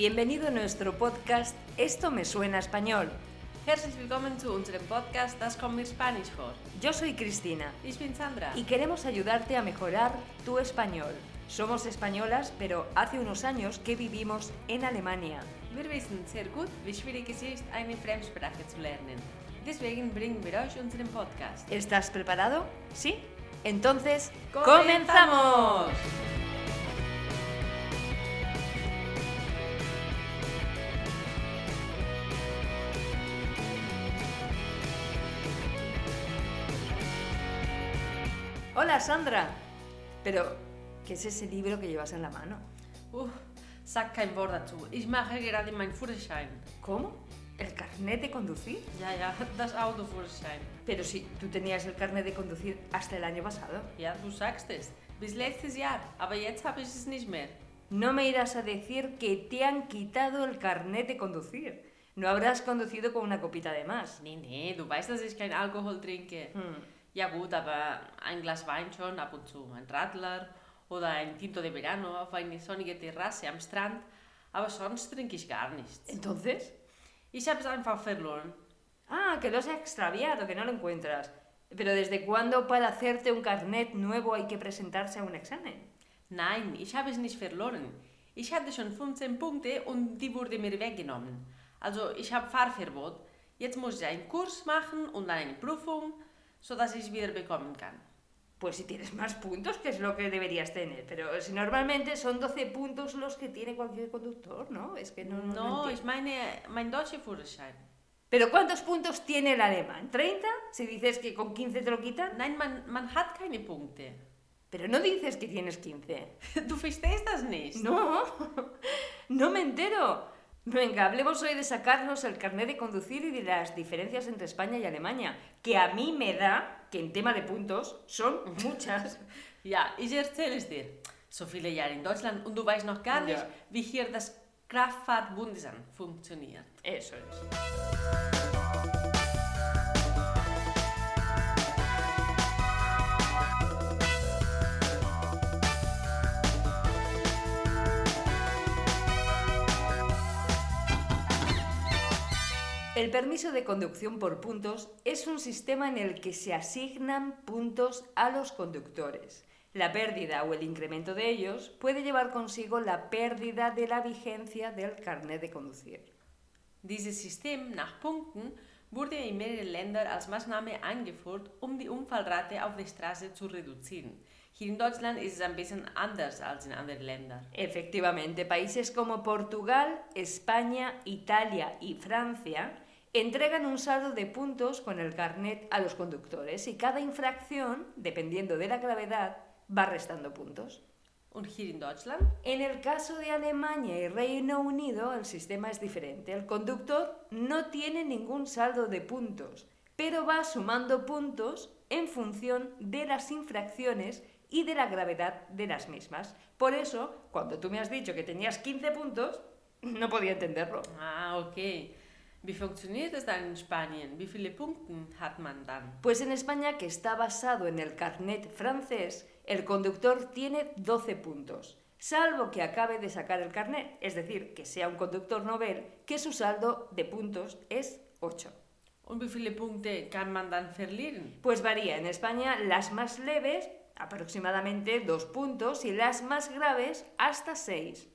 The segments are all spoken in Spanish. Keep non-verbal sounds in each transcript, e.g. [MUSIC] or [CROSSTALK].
Bienvenido a nuestro podcast Esto me suena a español. Herzlich willkommen zu unserem Podcast Das kommt mir Spanisch vor. Yo soy Cristina Ich bin Sandra. y queremos ayudarte a mejorar tu español. Somos españolas, pero hace unos años que vivimos en Alemania. Wir wissen sehr gut, wie schwierig es ist, eine Fremdsprache zu lernen. Deswegen bringen wir euch unseren Podcast. ¿Estás preparado? ¿Sí? Entonces, ¡Comenzamos! Hola Sandra. Pero, ¿qué es ese libro que llevas en la mano? Uh, sag kein Wort dazu. Ich mache gerade meinen Führerschein. ¿Cómo? ¿El carnet de conducir? Ja, ja, das Autoführerschein. Pero si tú tenías el carnet de conducir hasta el año pasado. Ja, du sagst es. Bis letztes Jahr. Aber jetzt habe ich es nicht mehr. No me irás a decir que te han quitado el carnet de conducir. No habrás conducido con una copita de más. Nee, nee, du weißt, dass ich kein Alkohol trinke. Ja gut, aber ein Glas Wein schon ab und zu. Ein Radler oder ein Tinto de Verano auf eine sonnige Terrasse am Strand. Aber sonst trinke ich gar nichts. Entonces. Habe es einfach verloren. Ah, que lo has extraviado, que no lo encuentras. Pero ¿desde cuándo para hacerte un carnet nuevo hay que presentarse a un examen? Nein, ich habe es nicht verloren. Ich hatte schon 15 Punkte und die wurde mir weggenommen. Also ich habe Fahrverbot. Jetzt muss ich einen Kurs machen und eine Prüfung, sodass ich wieder bekommen kann. Pues si tienes más puntos, que es lo que deberías tener. Pero si normalmente son 12 puntos los que tiene cualquier conductor, ¿no? Es que no. no- no ich meine mein deutscher Führerschein. ¿Pero cuántos puntos tiene el alemán? ¿30? Si dices que con 15 te lo quitan. Nein, man, man hat keine Punkte. Pero no dices que tienes 15. Du verstehst das nicht. No, [LAUGHS] no me entero. Venga, hablemos hoy de sacarnos el carnet de conducir y de las diferencias entre España y Alemania, que a mí me da que en tema de puntos son [LAUGHS] muchas. Ja, ich erzähle es dir. So viele Jahre in Deutschland und du weißt noch gar nicht, Ja. wie hier das Kraftfahrtbundesamt funktioniert. Eso es. El permiso de conducción por puntos es un sistema en el que se asignan puntos a los conductores. La pérdida o el incremento de ellos puede llevar consigo la pérdida de la vigencia del carnet de conducir. Dieses System nach Punkten wurde in mehreren Ländern als Maßnahme eingeführt, um die Unfallrate auf der Straße zu reduzieren. Hier in Deutschland ist es ein bisschen anders als in anderen Ländern. Efectivamente, países como Portugal, España, Italia y Francia entregan un saldo de puntos con el carnet a los conductores y cada infracción, dependiendo de la gravedad, va restando puntos. Und hier in Deutschland? En el caso de Alemania y Reino Unido, el sistema es diferente. El conductor no tiene ningún saldo de puntos, pero va sumando puntos en función de las infracciones y de la gravedad de las mismas. Por eso, cuando tú me has dicho que tenías 15 puntos, no podía entenderlo. Ah, okay. Wie funktioniert es dann in Spanien? Wie viele Punkte hat man dann? Pues en España, que está basado en el carnet francés, el conductor tiene 12 puntos, salvo que acabe de sacar el carnet, es decir, que sea un conductor novel, que su saldo de puntos es 8. Und wie viele Punkte kann man dann verlieren? Pues varía, en España las más leves, aproximadamente 2 puntos, y las más graves, hasta 6.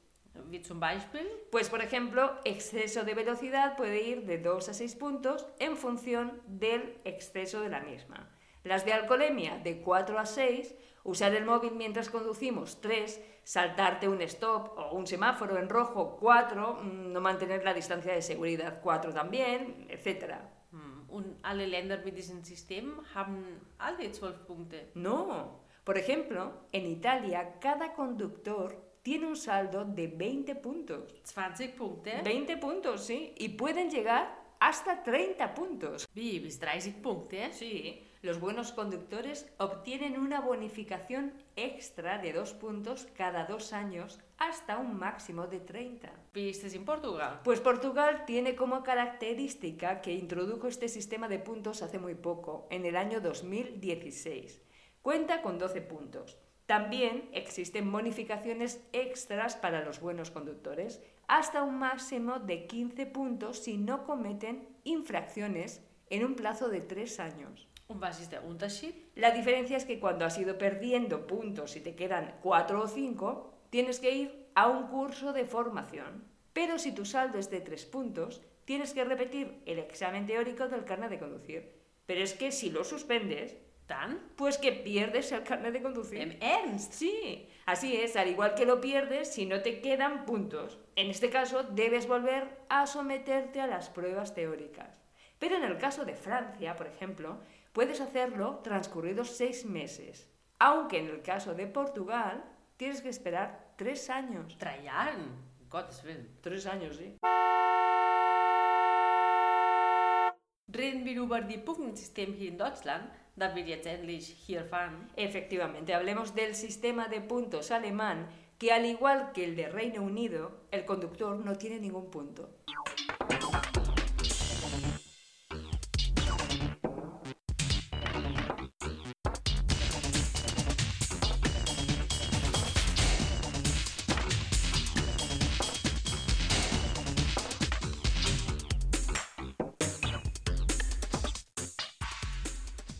Zum Beispiel? Pues por ejemplo, exceso de velocidad puede ir de 2 a 6 puntos en función del exceso de la misma. Las de alcoholemia de 4 a 6, usar el móvil mientras conducimos 3, saltarte un stop o un semáforo en rojo 4, mm, no mantener la distancia de seguridad 4 también, etc. Hm. Und alle Länder mit diesem System haben alle 12 Punkte. No, por ejemplo, en Italia cada conductor tiene un saldo de 20 puntos. 20 Punkte? 20 puntos, sí, y pueden llegar hasta 30 puntos. Bis 30 Punkte? Sí, los buenos conductores obtienen una bonificación extra de dos puntos cada dos años hasta un máximo de 30. Wie ist es in Portugal? Pues Portugal tiene como característica que introdujo este sistema de puntos hace muy poco, en el año 2016. Cuenta con 12 puntos. También existen bonificaciones extras para los buenos conductores, hasta un máximo de 15 puntos si no cometen infracciones en un plazo de tres años. Unterschied? La diferencia es que cuando has ido perdiendo puntos y te quedan cuatro o cinco, tienes que ir a un curso de formación. Pero si tu saldo es de tres puntos, tienes que repetir el examen teórico del carnet de conducir. Pero es que si lo suspendes, Dann? pues que pierdes el carnet de conducir. Im Ernst? Sí, así es, al igual que lo pierdes si no te quedan puntos. En este caso, debes volver a someterte a las pruebas teóricas. Pero en el caso de Francia, por ejemplo, puedes hacerlo transcurridos seis meses. Aunque en el caso de Portugal, tienes que esperar tres años. Gottes Willen. Tres años, sí. Reden wir über die Punktensystem hier in Deutschland, da wir jetzt endlich hier fahren. Efectivamente, hablemos del sistema de puntos alemán, que al igual que el de Reino Unido, el conductor no tiene ningún punto.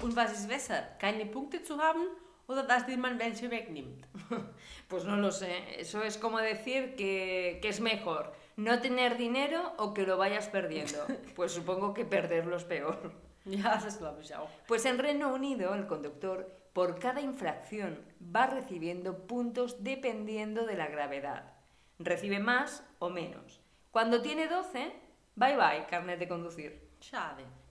Und was ist besser, keine Punkte zu haben oder dass man welche wegnimmt? [LAUGHS] Pues no lo sé, eso es como decir que, que es mejor no tener dinero o que lo vayas perdiendo. [LAUGHS] Pues supongo que perderlo es peor. Ja, das glaube ich auch. Pues en Reino Unido el conductor por cada infracción va recibiendo puntos dependiendo de la gravedad. Recibe más o menos. Cuando tiene 12, bye bye, carnet de conducir.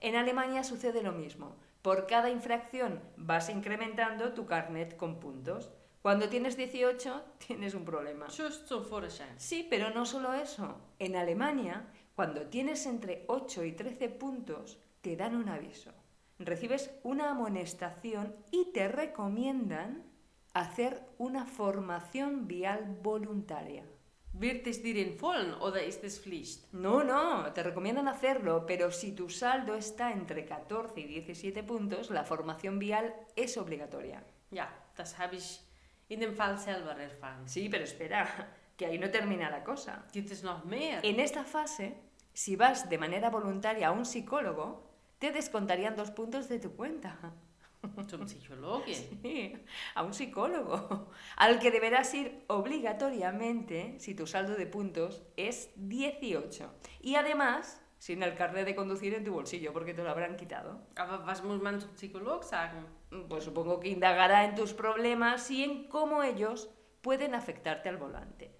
En Alemania sucede lo mismo. Por cada infracción vas incrementando tu carnet con puntos. Cuando tienes 18, [LAUGHS] tienes un problema. Sí, pero no solo eso. En Alemania, cuando tienes entre 8 y 13 puntos, te dan un aviso. Recibes una amonestación y te recomiendan hacer una formación vial voluntaria. Wird es dir empfohlen oder ist es Pflicht? No, no, te recomiendan hacerlo, pero si tu saldo está entre 14 y 17 puntos, la formación vial es obligatoria. Ja, das habe ich in dem Fall selber erfahren. Sí, pero espera, que ahí no termina la cosa. Gibt es noch mehr? En esta fase, si vas de manera voluntaria a un psicólogo, te descontarían dos puntos de tu cuenta. Zum Psychologe? [LAUGHS] Sí, a un psicólogo, al que deberás ir obligatoriamente si tu saldo de puntos es 18. Y además, sin el carnet de conducir en tu bolsillo, porque te lo habrán quitado. Aber was muss man zum sagen? Pues supongo que indagará en tus problemas y en cómo ellos pueden afectarte al volante.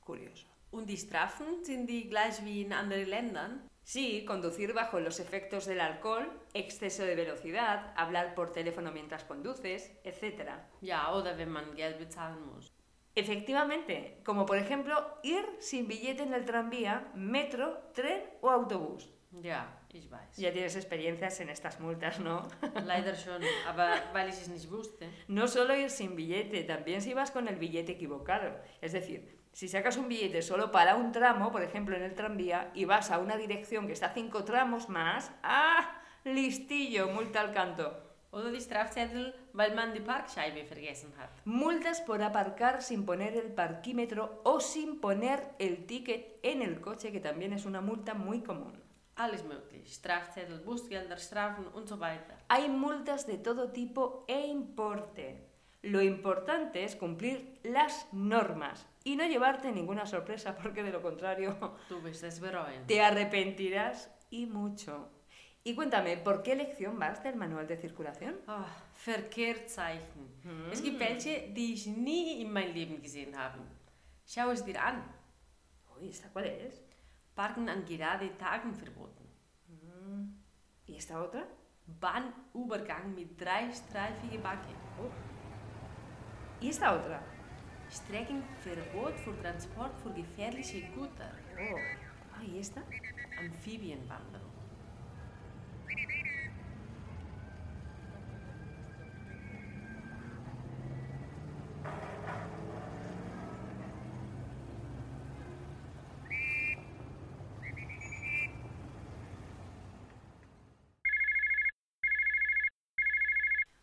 Curioso. Und die Strafen sind die gleich wie in anderen Ländern? Sí, conducir bajo los efectos del alcohol, exceso de velocidad, hablar por teléfono mientras conduces, etc. Ja, oder wenn man Geld bezahlen muss. Efectivamente, como por ejemplo ir sin billete en el tranvía, metro, tren o autobús. Ja, ich weiß. Ya tienes experiencias en estas multas, ¿no? [LAUGHS] Leider schon, aber weil ich es nicht wusste. No solo ir sin billete, también si vas con el billete equivocado. Es decir, si sacas un billete solo para un tramo, por ejemplo en el tranvía, y vas a una dirección que está cinco tramos más, ¡ah! Listillo, multa al canto. Oder die Strafzettel, weil man die Parkscheibe vergessen hat. Multas por aparcar sin poner el parquímetro o sin poner el ticket en el coche, que también es una multa muy común. Alles möglich. Strafzettel, Bußgelder, Strafen und so weiter. Hay multas de todo tipo e importe. Lo importante es cumplir las normas y no llevarte ninguna sorpresa, [LAUGHS] porque de lo contrario [LAUGHS] bereuen. te arrepentirás y mucho. Y cuéntame, ¿por qué lección vas del manual de circulación? Ah, Verkehrszeichen. Es gibt welche, die ich nie in mein Leben gesehen habe. Schau es dir an. Uy, ¿esta cuál es? Parken an gerade Tagen verboten. ¿Y esta otra? Bahnübergang mit dreistreifige Backe. ¿Y esta otra? Streckenverbot für Transport für gefährliche Güter. Oh. Ah, ¿y esta? Amphibienwanderung.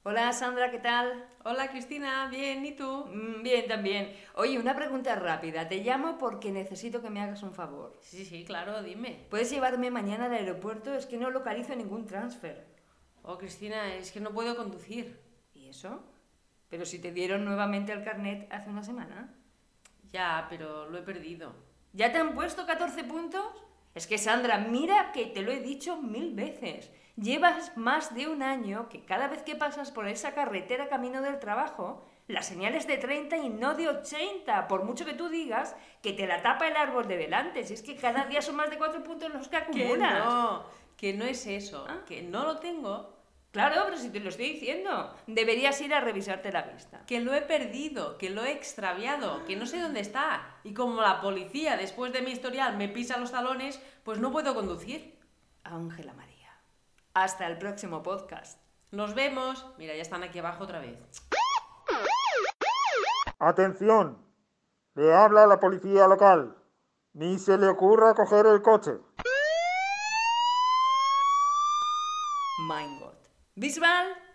Hola Sandra, ¿qué tal? Hola Cristina, bien, ¿y tú? Mm, Bien, también. Oye, una pregunta rápida. Te llamo porque necesito que me hagas un favor. Sí, sí, claro, dime. ¿Puedes llevarme mañana al aeropuerto? Es que no localizo ningún transfer. Oh, Cristina, es que no puedo conducir. ¿Y eso? Pero si te dieron nuevamente el carnet hace una semana. Ya, pero lo he perdido. ¿Ya te han puesto 14 puntos? Es que Sandra, mira que te lo he dicho mil veces. Llevas más de un año que cada vez que pasas por esa carretera camino del trabajo, la señal es de 30 y no de 80, por mucho que tú digas que te la tapa el árbol de delante. Si es que cada día son más de 4 puntos los que Que acumulas. no, que no es eso, Ah. que no lo tengo, Claro, pero si te lo estoy diciendo, deberías ir a revisarte la vista. que lo he perdido, que lo he extraviado, que no sé dónde está. Y como la policía después de mi historial me pisa los talones, pues no puedo conducir. Ángela María. Hasta el próximo podcast. Nos vemos. Mira, ya están aquí abajo otra vez. Atención, le habla la policía local. Ni se le ocurra coger el coche. Mein Gott. Bis bald!